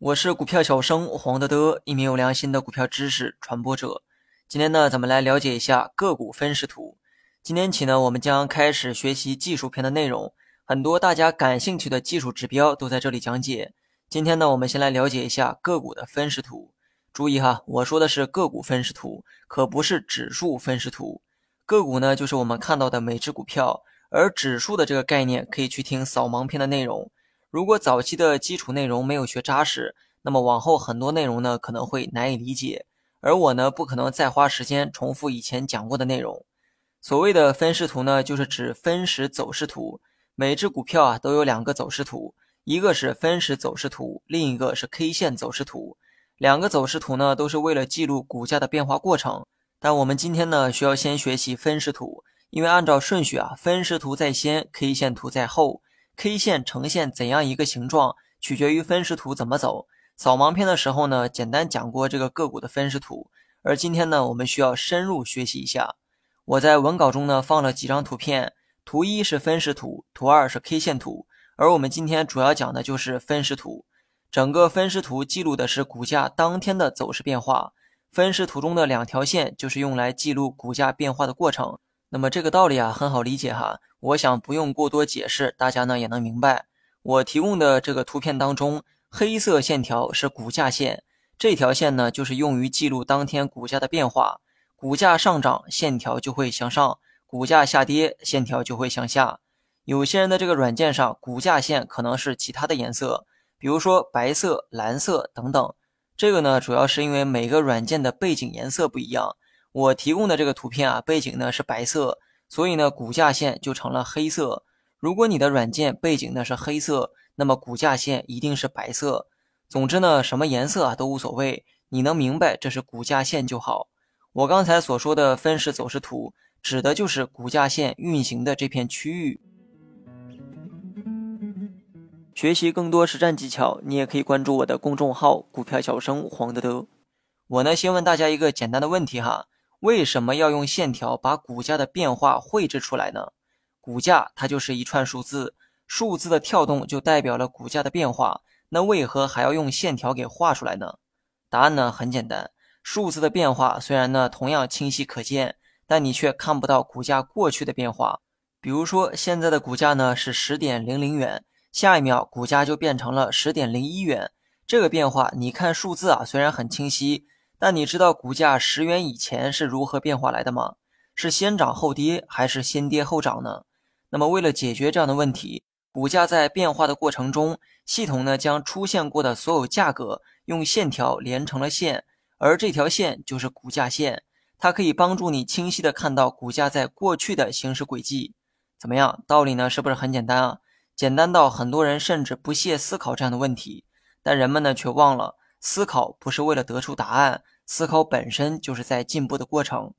我是股票小生黄德德，一名有良心的股票知识传播者。今天呢，咱们来了解一下个股分时图。今天起呢，我们将开始学习技术篇的内容，很多大家感兴趣的技术指标都在这里讲解。今天呢，我们先来了解一下个股的分时图。注意哈，我说的是个股分时图，可不是指数分时图。个股呢，就是我们看到的每只股票，而指数的这个概念可以去听扫盲篇的内容。如果早期的基础内容没有学扎实，那么往后很多内容呢可能会难以理解。而我呢不可能再花时间重复以前讲过的内容。所谓的分时图呢，就是指分时走势图。每只股票啊都有两个走势图，一个是分时走势图，另一个是 K 线走势图。两个走势图呢都是为了记录股价的变化过程。但我们今天呢需要先学习分时图，因为按照顺序啊，分时图在先，K 线图在后。K 线呈现怎样一个形状，取决于分时图怎么走。扫盲篇的时候呢，简单讲过这个个股的分时图，而今天呢，我们需要深入学习一下。我在文稿中呢放了几张图片，图一是分时图，图二是 K 线图，而我们今天主要讲的就是分时图。整个分时图记录的是股价当天的走势变化，分时图中的两条线就是用来记录股价变化的过程。那么这个道理啊很好理解哈，我想不用过多解释，大家呢也能明白。我提供的这个图片当中，黑色线条是股价线，这条线呢就是用于记录当天股价的变化。股价上涨，线条就会向上；股价下跌，线条就会向下。有些人的这个软件上，股价线可能是其他的颜色，比如说白色、蓝色等等。这个呢主要是因为每个软件的背景颜色不一样。我提供的这个图片啊，背景呢是白色，所以呢股价线就成了黑色。如果你的软件背景呢是黑色，那么股价线一定是白色。总之呢，什么颜色啊都无所谓，你能明白这是股价线就好。我刚才所说的分时走势图，指的就是股价线运行的这片区域。学习更多实战技巧，你也可以关注我的公众号“股票小生黄德德”。我呢，先问大家一个简单的问题哈。为什么要用线条把股价的变化绘制出来呢？股价它就是一串数字，数字的跳动就代表了股价的变化。那为何还要用线条给画出来呢？答案呢很简单，数字的变化虽然呢同样清晰可见，但你却看不到股价过去的变化。比如说现在的股价呢是十点零零元，下一秒股价就变成了十点零一元，这个变化你看数字啊虽然很清晰。但你知道股价十元以前是如何变化来的吗？是先涨后跌，还是先跌后涨呢？那么为了解决这样的问题，股价在变化的过程中，系统呢将出现过的所有价格用线条连成了线，而这条线就是股价线，它可以帮助你清晰的看到股价在过去的行驶轨迹。怎么样，道理呢是不是很简单啊？简单到很多人甚至不屑思考这样的问题，但人们呢却忘了，思考不是为了得出答案。思考本身就是在进步的过程。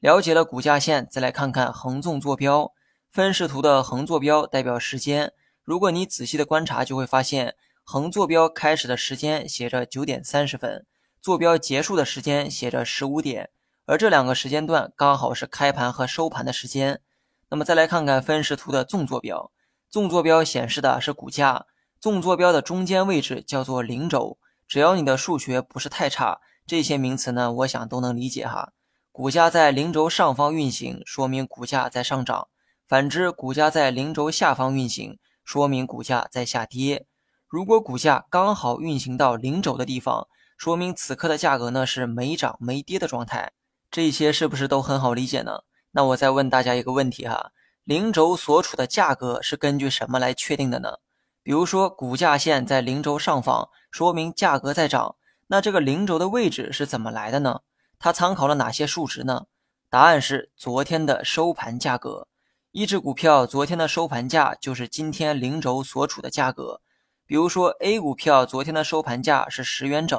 了解了股价线，再来看看横纵坐标。分时图的横坐标代表时间。如果你仔细的观察，就会发现横坐标开始的时间写着九点三十分，坐标结束的时间写着十五点，而这两个时间段刚好是开盘和收盘的时间。那么再来看看分时图的纵坐标，纵坐标显示的是股价，纵坐标的中间位置叫做零轴。只要你的数学不是太差。这些名词呢，我想都能理解哈。股价在零轴上方运行，说明股价在上涨；反之，股价在零轴下方运行，说明股价在下跌。如果股价刚好运行到零轴的地方，说明此刻的价格呢是没涨没跌的状态。这些是不是都很好理解呢？那我再问大家一个问题哈：零轴所处的价格是根据什么来确定的呢？比如说，股价线在零轴上方，说明价格在涨。那这个零轴的位置是怎么来的呢？它参考了哪些数值呢？答案是昨天的收盘价格。一只股票昨天的收盘价就是今天零轴所处的价格。比如说 A 股票昨天的收盘价是十元整，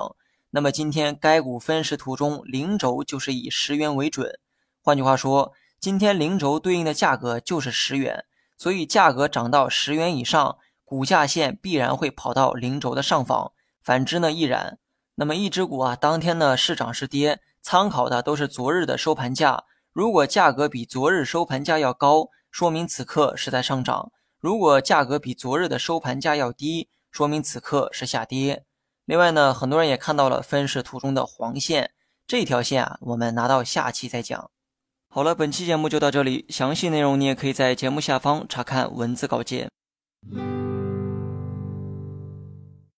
那么今天该股分时图中零轴就是以十元为准。换句话说，今天零轴对应的价格就是十元，所以价格涨到十元以上，股价线必然会跑到零轴的上方；反之呢，亦然。那么一只股啊，当天呢是涨是跌，参考的都是昨日的收盘价。如果价格比昨日收盘价要高，说明此刻是在上涨；如果价格比昨日的收盘价要低，说明此刻是下跌。另外呢，很多人也看到了分时图中的黄线，这条线啊，我们拿到下期再讲。好了，本期节目就到这里，详细内容你也可以在节目下方查看文字稿件。